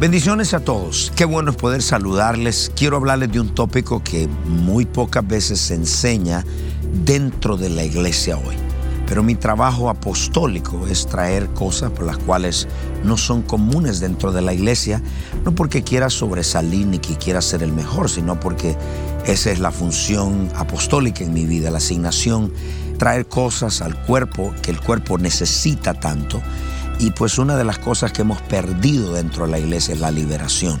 Bendiciones a todos. Qué bueno es poder saludarles. Quiero hablarles de un tópico que muy pocas veces se enseña dentro de la iglesia hoy. Pero mi trabajo apostólico es traer cosas por las cuales no son comunes dentro de la iglesia, no porque quiera sobresalir ni que quiera ser el mejor, sino porque esa es la función apostólica en mi vida, la asignación, traer cosas al cuerpo que el cuerpo necesita tanto y pues una de las cosas que hemos perdido dentro de la iglesia es la liberación.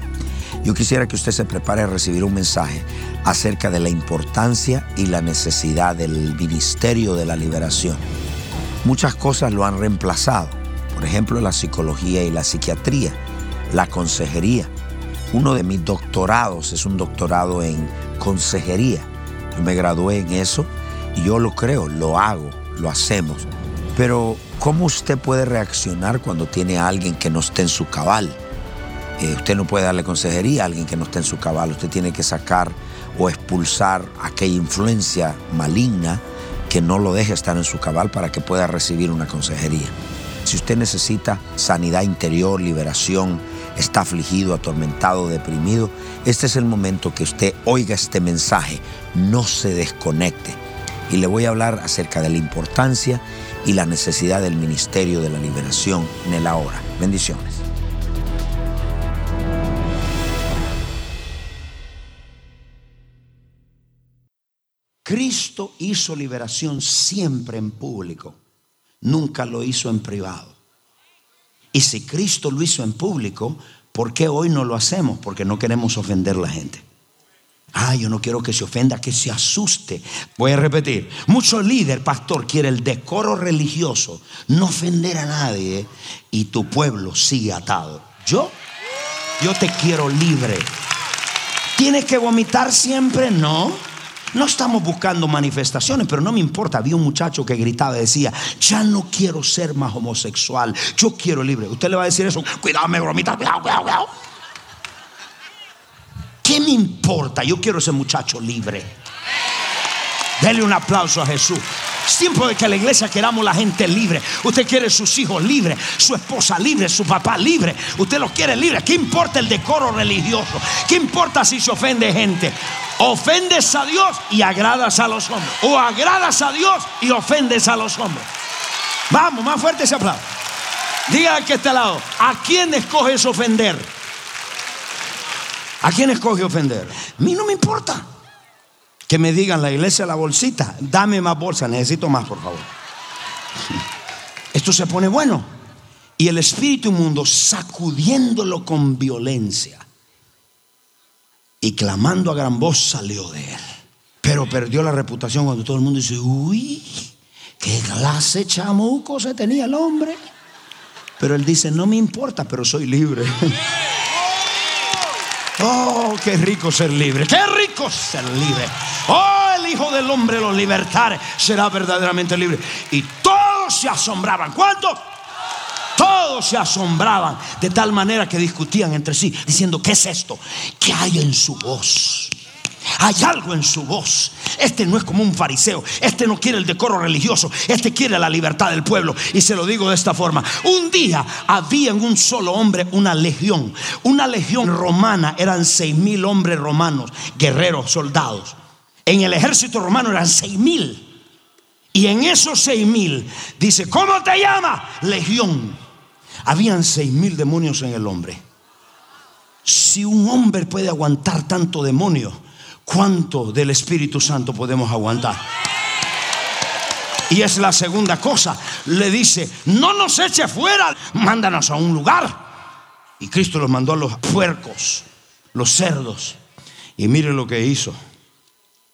Yo quisiera que usted se prepare a recibir un mensaje acerca de la importancia y la necesidad del ministerio de la liberación. Muchas cosas lo han reemplazado, por ejemplo la psicología y la psiquiatría, la consejería. Uno de mis doctorados es un doctorado en consejería. Yo me gradué en eso y yo lo creo, lo hago, lo hacemos. Pero ¿cómo usted puede reaccionar cuando tiene a alguien que no esté en su cabal? Eh, usted no puede darle consejería a alguien que no esté en su cabal. Usted tiene que sacar o expulsar aquella influencia maligna que no lo deje estar en su cabal para que pueda recibir una consejería. Si usted necesita sanidad interior, liberación, está afligido, atormentado, deprimido, este es el momento que usted oiga este mensaje, no se desconecte. Y le voy a hablar acerca de la importancia y la necesidad del ministerio de la liberación en el ahora. Bendiciones. Cristo hizo liberación siempre en público, nunca lo hizo en privado. Y si Cristo lo hizo en público, ¿por qué hoy no lo hacemos? Porque no queremos ofender a la gente. Ah, yo no quiero que se ofenda, que se asuste. Voy a repetir. Mucho líder, pastor, quiere el decoro religioso, no ofender a nadie y tu pueblo sigue atado. Yo, yo te quiero libre. ¿Tienes que vomitar siempre? No. No estamos buscando manifestaciones, pero no me importa. Había un muchacho que gritaba y decía, ya no quiero ser más homosexual, yo quiero libre. Usted le va a decir eso, cuidado, me bromita, cuidado, cuidado, cuidado. ¿Qué me importa? Yo quiero ese muchacho libre. Dele un aplauso a Jesús. Es tiempo de que la iglesia queramos la gente libre. Usted quiere sus hijos libres, su esposa libre, su papá libre. Usted los quiere libres. ¿Qué importa el decoro religioso? ¿Qué importa si se ofende gente? Ofendes a Dios y agradas a los hombres. O agradas a Dios y ofendes a los hombres. Vamos, más fuerte ese aplauso. Diga que este lado, ¿a quién escoges ofender? ¿A quién escoge ofender? A mí no me importa. Que me digan la iglesia la bolsita, dame más bolsa, necesito más, por favor. Esto se pone bueno. Y el espíritu inmundo sacudiéndolo con violencia y clamando a gran voz salió de él. Pero perdió la reputación cuando todo el mundo dice, uy, qué clase chamuco se tenía el hombre. Pero él dice, no me importa, pero soy libre. Oh, qué rico ser libre. Qué rico ser libre. Oh, el Hijo del Hombre los libertare será verdaderamente libre. Y todos se asombraban. ¿Cuántos? Todos se asombraban de tal manera que discutían entre sí, diciendo, ¿qué es esto? ¿Qué hay en su voz? Hay algo en su voz. Este no es como un fariseo. Este no quiere el decoro religioso. Este quiere la libertad del pueblo. Y se lo digo de esta forma. Un día había en un solo hombre una legión. Una legión romana. Eran seis mil hombres romanos. Guerreros, soldados. En el ejército romano eran seis mil. Y en esos seis mil dice, ¿cómo te llama? Legión. Habían seis mil demonios en el hombre. Si un hombre puede aguantar tanto demonio, ¿cuánto del Espíritu Santo podemos aguantar? Y es la segunda cosa. Le dice, no nos eche fuera, mándanos a un lugar. Y Cristo los mandó a los puercos, los cerdos. Y mire lo que hizo.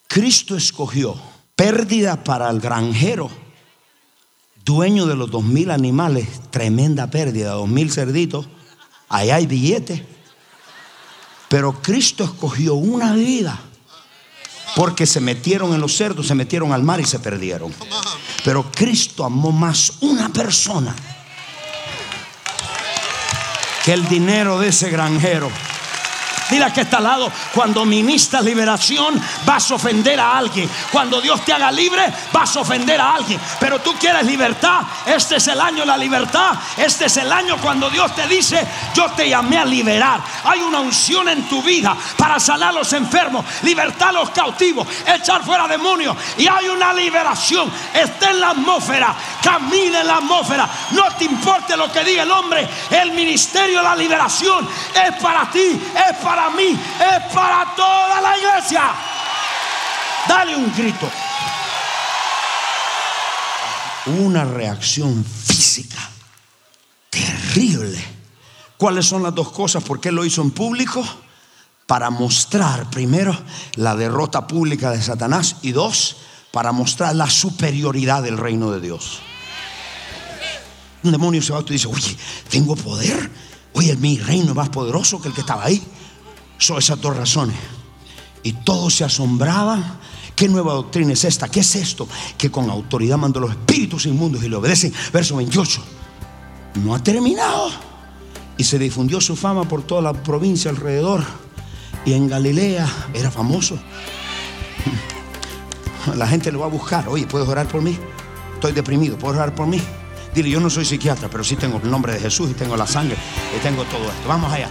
Cristo escogió pérdida para el granjero, dueño de los dos mil animales, tremenda pérdida, dos mil cerditos. Ahí hay billetes. Pero Cristo escogió una vida. Porque se metieron en los cerdos, se metieron al mar y se perdieron. Pero Cristo amó más una persona que el dinero de ese granjero. Dile que está al lado, cuando ministras liberación vas a ofender a alguien. Cuando Dios te haga libre vas a ofender a alguien. Pero tú quieres libertad. Este es el año de la libertad. Este es el año cuando Dios te dice, yo te llamé a liberar. Hay una unción en tu vida para sanar a los enfermos, libertar a los cautivos, echar fuera demonios. Y hay una liberación. Está en la atmósfera. Camina en la atmósfera. No te importe lo que diga el hombre. El ministerio de la liberación es para ti. Es para para mí, es para toda la iglesia. Dale un grito. Una reacción física terrible. ¿Cuáles son las dos cosas? ¿Por qué lo hizo en público? Para mostrar, primero, la derrota pública de Satanás y dos, para mostrar la superioridad del reino de Dios. Un demonio se va y dice, oye, tengo poder. Oye, mi reino es más poderoso que el que estaba ahí. Son esas dos razones. Y todos se asombraban. ¿Qué nueva doctrina es esta? ¿Qué es esto? Que con autoridad mandó los espíritus inmundos y le obedecen. Verso 28. No ha terminado. Y se difundió su fama por toda la provincia alrededor. Y en Galilea era famoso. La gente lo va a buscar. Oye, ¿puedes orar por mí? Estoy deprimido. ¿Puedes orar por mí? Dile, yo no soy psiquiatra, pero sí tengo el nombre de Jesús y tengo la sangre y tengo todo esto. Vamos allá.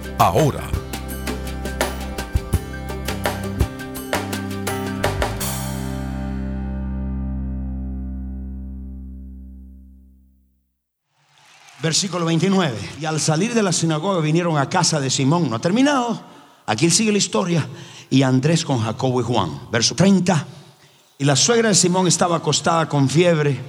ahora. Versículo 29. Y al salir de la sinagoga vinieron a casa de Simón. No ha terminado. Aquí sigue la historia. Y Andrés con Jacobo y Juan. Verso 30. Y la suegra de Simón estaba acostada con fiebre.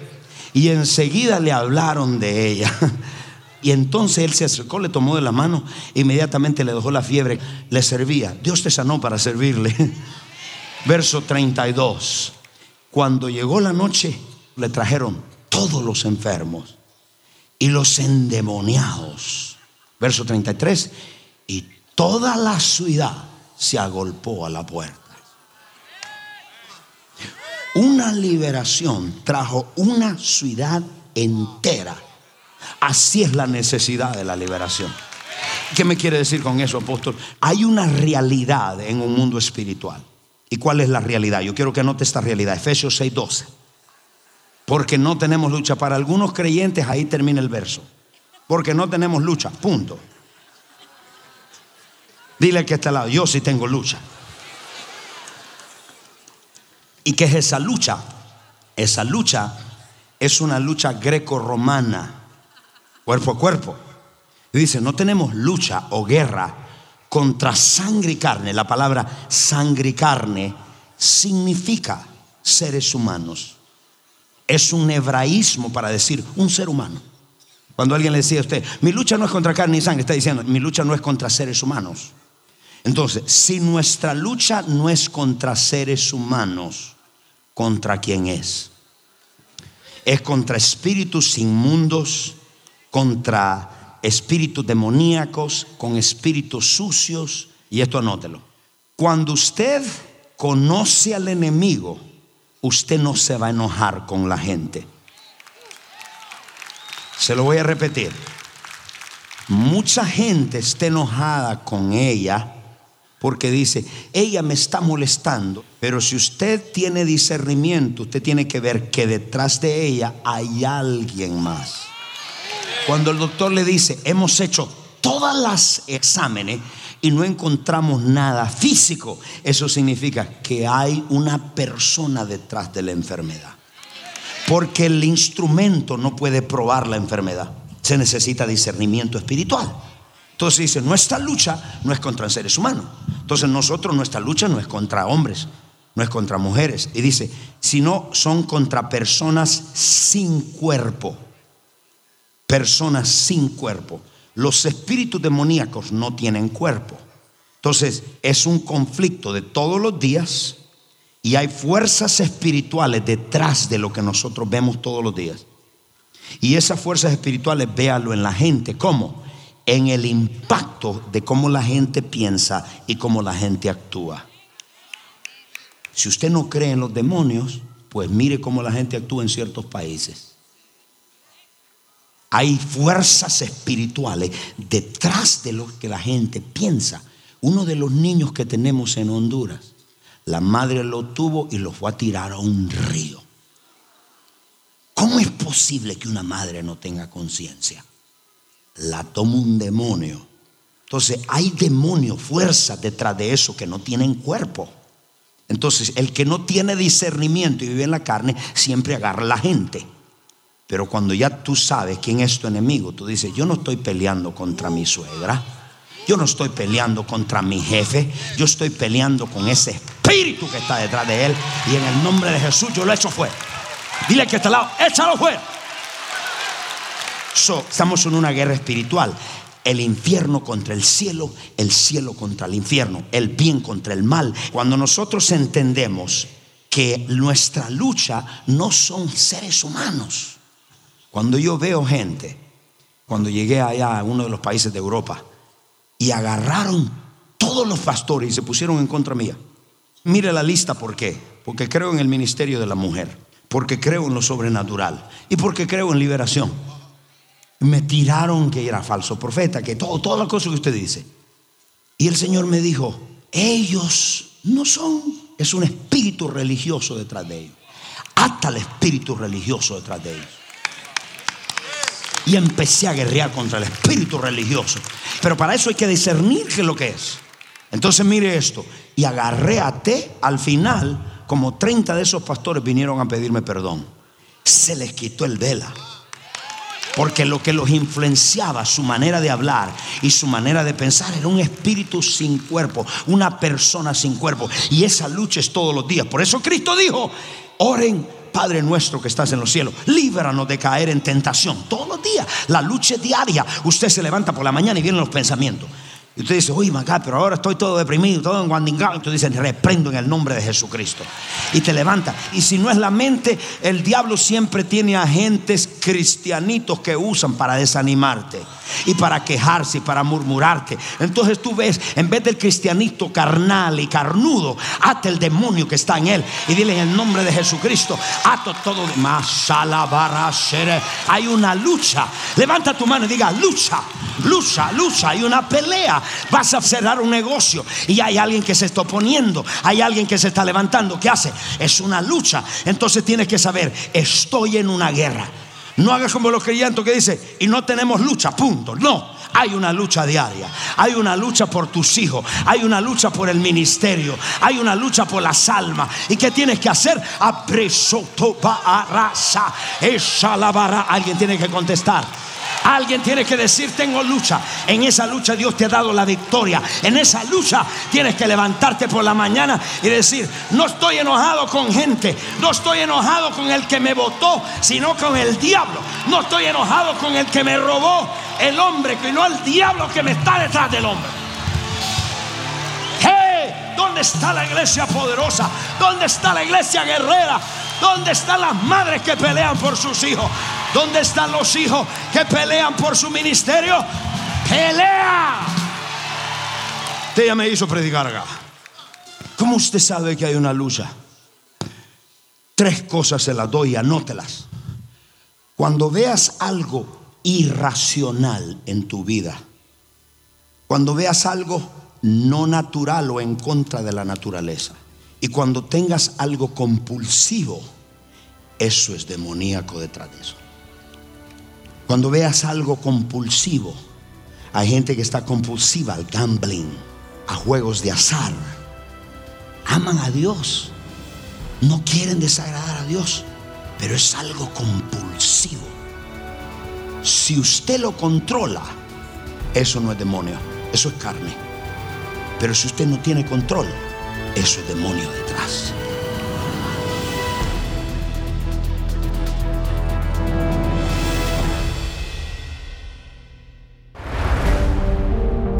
Y enseguida le hablaron de ella. Y entonces él se acercó, le tomó de la mano, inmediatamente le dejó la fiebre, le servía. Dios te sanó para servirle. Verso 32. Cuando llegó la noche, le trajeron todos los enfermos y los endemoniados. Verso 33. Y toda la ciudad se agolpó a la puerta. Una liberación trajo una ciudad entera Así es la necesidad de la liberación. ¿Qué me quiere decir con eso, apóstol? Hay una realidad en un mundo espiritual. ¿Y cuál es la realidad? Yo quiero que anote esta realidad. Efesios 6:12. Porque no tenemos lucha. Para algunos creyentes ahí termina el verso. Porque no tenemos lucha. Punto. Dile que está al lado. Yo sí tengo lucha. ¿Y qué es esa lucha? Esa lucha es una lucha greco-romana cuerpo a cuerpo. dice, no tenemos lucha o guerra contra sangre y carne. La palabra sangre y carne significa seres humanos. Es un hebraísmo para decir un ser humano. Cuando alguien le decía a usted, mi lucha no es contra carne y sangre, está diciendo, mi lucha no es contra seres humanos. Entonces, si nuestra lucha no es contra seres humanos, ¿contra quién es? Es contra espíritus inmundos, contra espíritus demoníacos, con espíritus sucios. Y esto anótelo. Cuando usted conoce al enemigo, usted no se va a enojar con la gente. Se lo voy a repetir. Mucha gente está enojada con ella porque dice, ella me está molestando. Pero si usted tiene discernimiento, usted tiene que ver que detrás de ella hay alguien más. Cuando el doctor le dice, hemos hecho todas las exámenes y no encontramos nada físico, eso significa que hay una persona detrás de la enfermedad. Porque el instrumento no puede probar la enfermedad. Se necesita discernimiento espiritual. Entonces dice, nuestra lucha no es contra seres humanos. Entonces nosotros, nuestra lucha no es contra hombres, no es contra mujeres. Y dice, sino son contra personas sin cuerpo. Personas sin cuerpo. Los espíritus demoníacos no tienen cuerpo. Entonces es un conflicto de todos los días y hay fuerzas espirituales detrás de lo que nosotros vemos todos los días. Y esas fuerzas espirituales, véalo en la gente. ¿Cómo? En el impacto de cómo la gente piensa y cómo la gente actúa. Si usted no cree en los demonios, pues mire cómo la gente actúa en ciertos países. Hay fuerzas espirituales detrás de lo que la gente piensa. Uno de los niños que tenemos en Honduras, la madre lo tuvo y lo fue a tirar a un río. ¿Cómo es posible que una madre no tenga conciencia? La toma un demonio. Entonces hay demonios, fuerzas detrás de eso que no tienen cuerpo. Entonces el que no tiene discernimiento y vive en la carne siempre agarra a la gente. Pero cuando ya tú sabes quién es tu enemigo, tú dices, yo no estoy peleando contra mi suegra. Yo no estoy peleando contra mi jefe, yo estoy peleando con ese espíritu que está detrás de él. Y en el nombre de Jesús yo lo echo fuera. Dile que está al lado, échalo fuera. estamos en una guerra espiritual. El infierno contra el cielo, el cielo contra el infierno, el bien contra el mal. Cuando nosotros entendemos que nuestra lucha no son seres humanos. Cuando yo veo gente, cuando llegué allá a uno de los países de Europa, y agarraron todos los pastores y se pusieron en contra mía. Mire la lista, ¿por qué? Porque creo en el ministerio de la mujer porque creo en lo sobrenatural y porque creo en liberación. Me tiraron que era falso profeta, que todo, todas las cosas que usted dice. Y el Señor me dijo, ellos no son, es un espíritu religioso detrás de ellos. Hasta el espíritu religioso detrás de ellos. Y empecé a guerrear contra el espíritu religioso. Pero para eso hay que discernir qué es lo que es. Entonces mire esto. Y agarré a T al final como 30 de esos pastores vinieron a pedirme perdón. Se les quitó el vela. Porque lo que los influenciaba, su manera de hablar y su manera de pensar, era un espíritu sin cuerpo, una persona sin cuerpo. Y esa lucha es todos los días. Por eso Cristo dijo, oren Padre nuestro que estás en los cielos, líbranos de caer en tentación. Todos los días, la lucha diaria. Usted se levanta por la mañana y vienen los pensamientos. Y usted dice, uy, Macá, pero ahora estoy todo deprimido, todo enguandingado. Y tú dices, reprendo en el nombre de Jesucristo. Y te levanta. Y si no es la mente, el diablo siempre tiene agentes cristianitos que usan para desanimarte y para quejarse y para murmurarte. Entonces tú ves, en vez del cristianito carnal y carnudo, ate el demonio que está en él y dile en el nombre de Jesucristo, ato todo más. Hay una lucha. Levanta tu mano y diga, lucha, lucha, lucha. Hay una pelea vas a cerrar un negocio y hay alguien que se está oponiendo, hay alguien que se está levantando. ¿Qué hace? Es una lucha. Entonces tienes que saber, estoy en una guerra. No hagas como los creyentes que dice, y no tenemos lucha, punto. No. Hay una lucha diaria, hay una lucha por tus hijos, hay una lucha por el ministerio, hay una lucha por las almas. ¿Y qué tienes que hacer? Alguien tiene que contestar. Alguien tiene que decir, tengo lucha. En esa lucha Dios te ha dado la victoria. En esa lucha tienes que levantarte por la mañana y decir, no estoy enojado con gente, no estoy enojado con el que me votó, sino con el diablo. No estoy enojado con el que me robó el hombre, no el diablo que me está detrás del hombre. ¿dónde está la iglesia poderosa? ¿Dónde está la iglesia guerrera? ¿Dónde están las madres que pelean por sus hijos? ¿Dónde están los hijos que pelean por su ministerio? ¡Pelea! Usted me hizo predicar acá. ¿Cómo usted sabe que hay una lucha? Tres cosas se las doy, anótelas. Cuando veas algo irracional en tu vida, cuando veas algo no natural o en contra de la naturaleza, y cuando tengas algo compulsivo, eso es demoníaco detrás de eso. Cuando veas algo compulsivo, hay gente que está compulsiva al gambling, a juegos de azar. Aman a Dios, no quieren desagradar a Dios, pero es algo compulsivo. Si usted lo controla, eso no es demonio, eso es carne. Pero si usted no tiene control, eso es demonio detrás.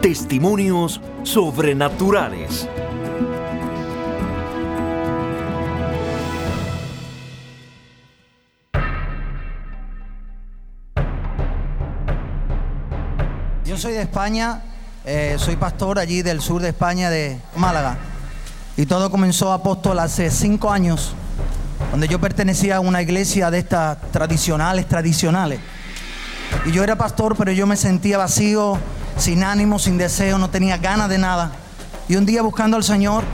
testimonios sobrenaturales. Yo soy de España, eh, soy pastor allí del sur de España, de Málaga. Y todo comenzó, apóstol, hace cinco años, donde yo pertenecía a una iglesia de estas tradicionales, tradicionales. Y yo era pastor, pero yo me sentía vacío, sin ánimo, sin deseo, no tenía ganas de nada. Y un día buscando al Señor,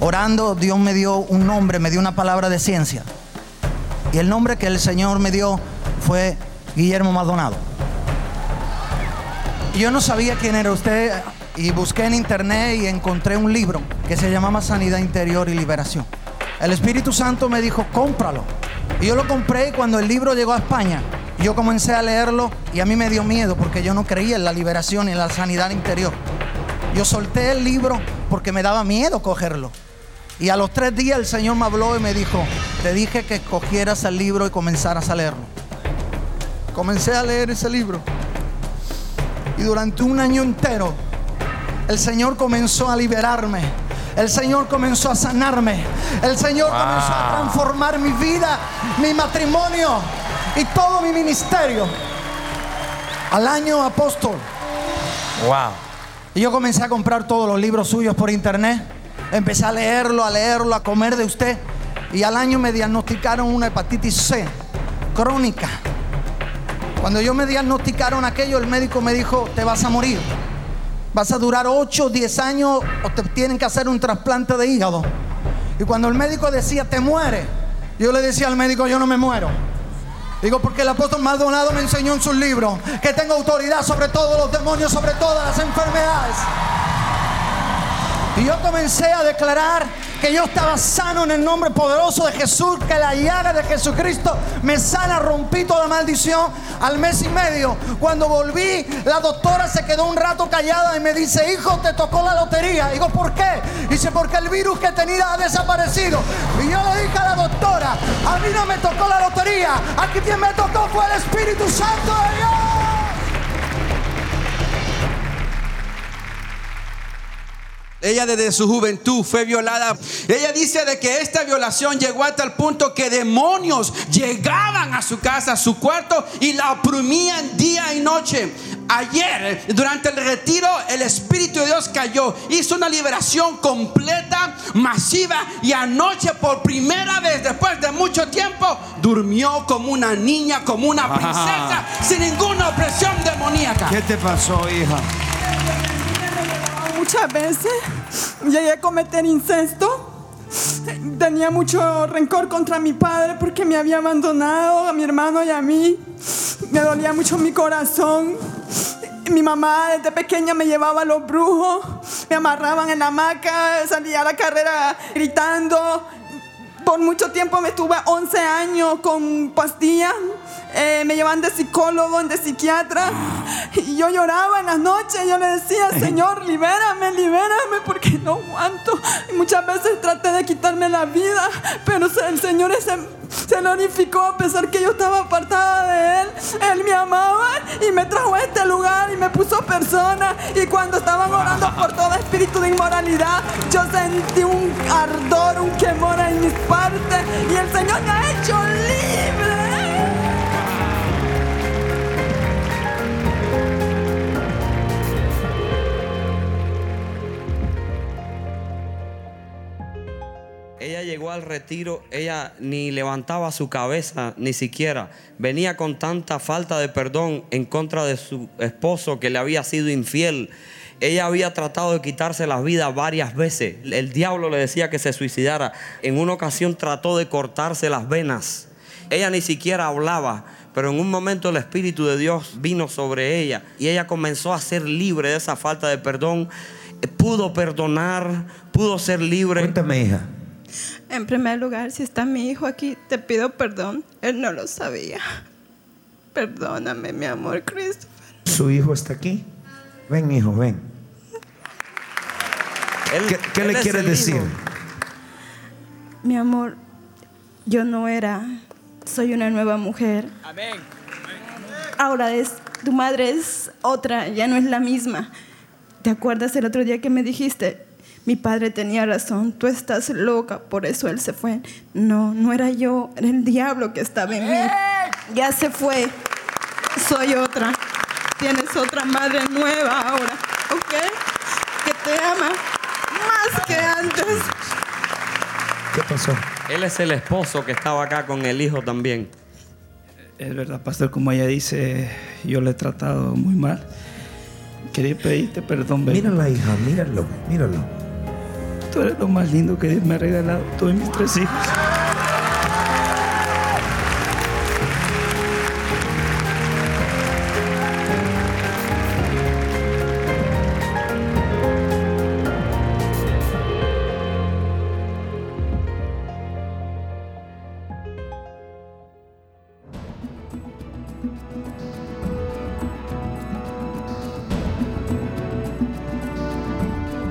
orando, Dios me dio un nombre, me dio una palabra de ciencia. Y el nombre que el Señor me dio fue Guillermo Maldonado. Yo no sabía quién era usted y busqué en internet y encontré un libro que se llamaba Sanidad Interior y Liberación. El Espíritu Santo me dijo, cómpralo. Y yo lo compré cuando el libro llegó a España, yo comencé a leerlo y a mí me dio miedo porque yo no creía en la liberación y en la sanidad interior. Yo solté el libro porque me daba miedo cogerlo. Y a los tres días el Señor me habló y me dijo, te dije que cogieras el libro y comenzaras a leerlo. Comencé a leer ese libro. Y durante un año entero, el Señor comenzó a liberarme. El Señor comenzó a sanarme. El Señor comenzó a transformar mi vida, mi matrimonio y todo mi ministerio. Al año apóstol. Wow. Y yo comencé a comprar todos los libros suyos por internet. Empecé a leerlo, a leerlo, a comer de usted. Y al año me diagnosticaron una hepatitis C crónica. Cuando yo me diagnosticaron aquello, el médico me dijo, te vas a morir. Vas a durar 8 o 10 años o te tienen que hacer un trasplante de hígado. Y cuando el médico decía, te muere, yo le decía al médico, yo no me muero. Digo, porque el apóstol Maldonado me enseñó en sus libros que tengo autoridad sobre todos los demonios, sobre todas las enfermedades. Y yo comencé a declarar que yo estaba sano en el nombre poderoso de Jesús, que la llaga de Jesucristo me sana, rompí toda maldición. Al mes y medio, cuando volví, la doctora se quedó un rato callada y me dice, hijo, te tocó la lotería. Digo, ¿por qué? Dice, porque el virus que tenía ha desaparecido. Y yo le dije a la doctora, a mí no me tocó la lotería, aquí quien me tocó fue el Espíritu Santo de Dios. Ella desde su juventud fue violada. Ella dice de que esta violación llegó hasta el punto que demonios llegaban a su casa, a su cuarto y la oprimían día y noche. Ayer, durante el retiro, el Espíritu de Dios cayó. Hizo una liberación completa, masiva. Y anoche, por primera vez, después de mucho tiempo, durmió como una niña, como una princesa, sin ninguna opresión demoníaca. ¿Qué te pasó, hija? Muchas veces llegué a cometer incesto. Tenía mucho rencor contra mi padre porque me había abandonado, a mi hermano y a mí. Me dolía mucho mi corazón. Mi mamá desde pequeña me llevaba a los brujos, me amarraban en la hamaca, salía a la carrera gritando. Por mucho tiempo me estuve 11 años con pastillas. Eh, me llevan de psicólogo, de psiquiatra. Y yo lloraba en las noches. Yo le decía, Señor, libérame, libérame, porque no aguanto. Y muchas veces traté de quitarme la vida, pero el Señor se, se glorificó a pesar que yo estaba apartada de Él. Él me amaba y me trajo a este lugar y me puso persona. Y cuando estaban orando por todo espíritu de inmoralidad, yo sentí un ardor, un quemor en mis partes. Y el Señor me ha hecho libre. Llegó al retiro, ella ni levantaba su cabeza, ni siquiera. Venía con tanta falta de perdón en contra de su esposo que le había sido infiel. Ella había tratado de quitarse la vida varias veces. El diablo le decía que se suicidara. En una ocasión trató de cortarse las venas. Ella ni siquiera hablaba, pero en un momento el Espíritu de Dios vino sobre ella y ella comenzó a ser libre de esa falta de perdón. Pudo perdonar, pudo ser libre. Cuéntame, hija. En primer lugar, si está mi hijo aquí, te pido perdón. Él no lo sabía. Perdóname, mi amor, Christopher. ¿Su hijo está aquí? Ven, hijo, ven. Él- ¿Qué, qué él le es quiere el decir? hijo. Mi amor, yo no era. Soy una nueva mujer. Ahora es. Tu madre es otra, ya no es la misma. ¿Te acuerdas el otro día que me dijiste? Mi padre tenía razón, tú estás loca, por eso él se fue. No, no era yo, era el diablo que estaba en mí. Ya se fue. Soy otra. Tienes otra madre nueva ahora, ¿ok? Que te ama más que antes. ¿Qué pasó? Él es el esposo que estaba acá con el hijo también. Es verdad, pastor, como ella dice, yo le he tratado muy mal. Quería pedirte perdón, baby. Mírala, hija, míralo, míralo. Tú eres lo más lindo que me ha regalado, y mis tres hijos.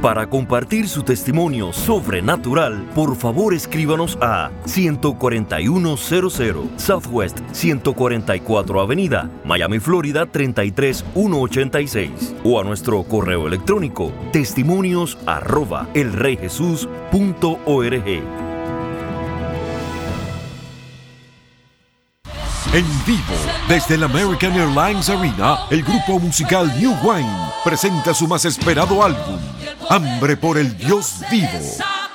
Para compartir su testimonio sobrenatural, por favor escríbanos a 14100 Southwest 144 Avenida, Miami, Florida 33186 o a nuestro correo electrónico testimonios arroba. En vivo, desde el American Airlines Arena, el grupo musical New Wine presenta su más esperado álbum, Hambre por el Dios Vivo.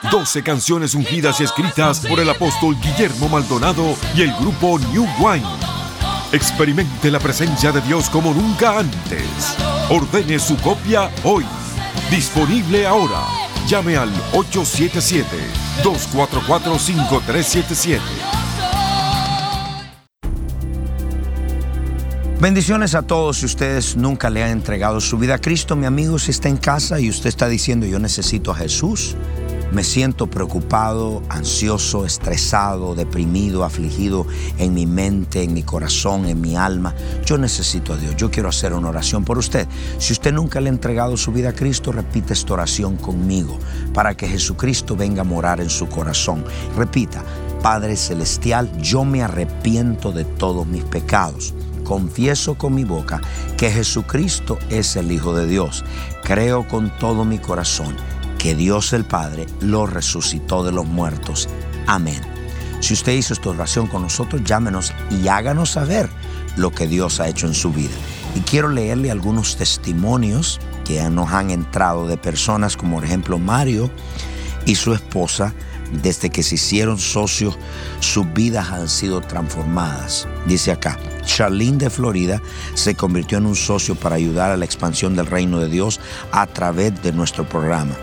12 canciones ungidas y escritas por el apóstol Guillermo Maldonado y el grupo New Wine. Experimente la presencia de Dios como nunca antes. Ordene su copia hoy. Disponible ahora. Llame al 877-244-5377. Bendiciones a todos si ustedes nunca le han entregado su vida a Cristo. Mi amigo, si está en casa y usted está diciendo yo necesito a Jesús, me siento preocupado, ansioso, estresado, deprimido, afligido en mi mente, en mi corazón, en mi alma. Yo necesito a Dios. Yo quiero hacer una oración por usted. Si usted nunca le ha entregado su vida a Cristo, repite esta oración conmigo para que Jesucristo venga a morar en su corazón. Repita, Padre Celestial, yo me arrepiento de todos mis pecados confieso con mi boca que Jesucristo es el Hijo de Dios. Creo con todo mi corazón que Dios el Padre lo resucitó de los muertos. Amén. Si usted hizo esta oración con nosotros, llámenos y háganos saber lo que Dios ha hecho en su vida. Y quiero leerle algunos testimonios que nos han entrado de personas como por ejemplo Mario y su esposa. Desde que se hicieron socios, sus vidas han sido transformadas. Dice acá, Charlene de Florida se convirtió en un socio para ayudar a la expansión del reino de Dios a través de nuestro programa.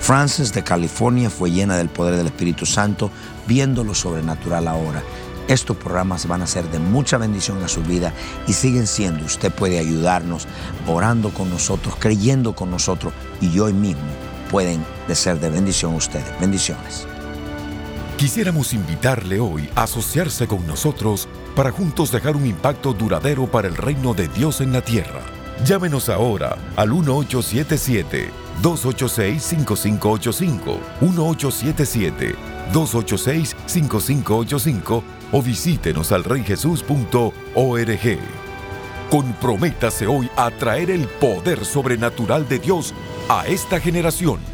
Frances de California fue llena del poder del Espíritu Santo, viendo lo sobrenatural ahora. Estos programas van a ser de mucha bendición a su vida y siguen siendo. Usted puede ayudarnos orando con nosotros, creyendo con nosotros y hoy mismo pueden ser de bendición a ustedes. Bendiciones. Quisiéramos invitarle hoy a asociarse con nosotros para juntos dejar un impacto duradero para el reino de Dios en la tierra. Llámenos ahora al 1877-286-5585, 1877-286-5585 o visítenos al reyjesus.org. Comprométase hoy a traer el poder sobrenatural de Dios a esta generación.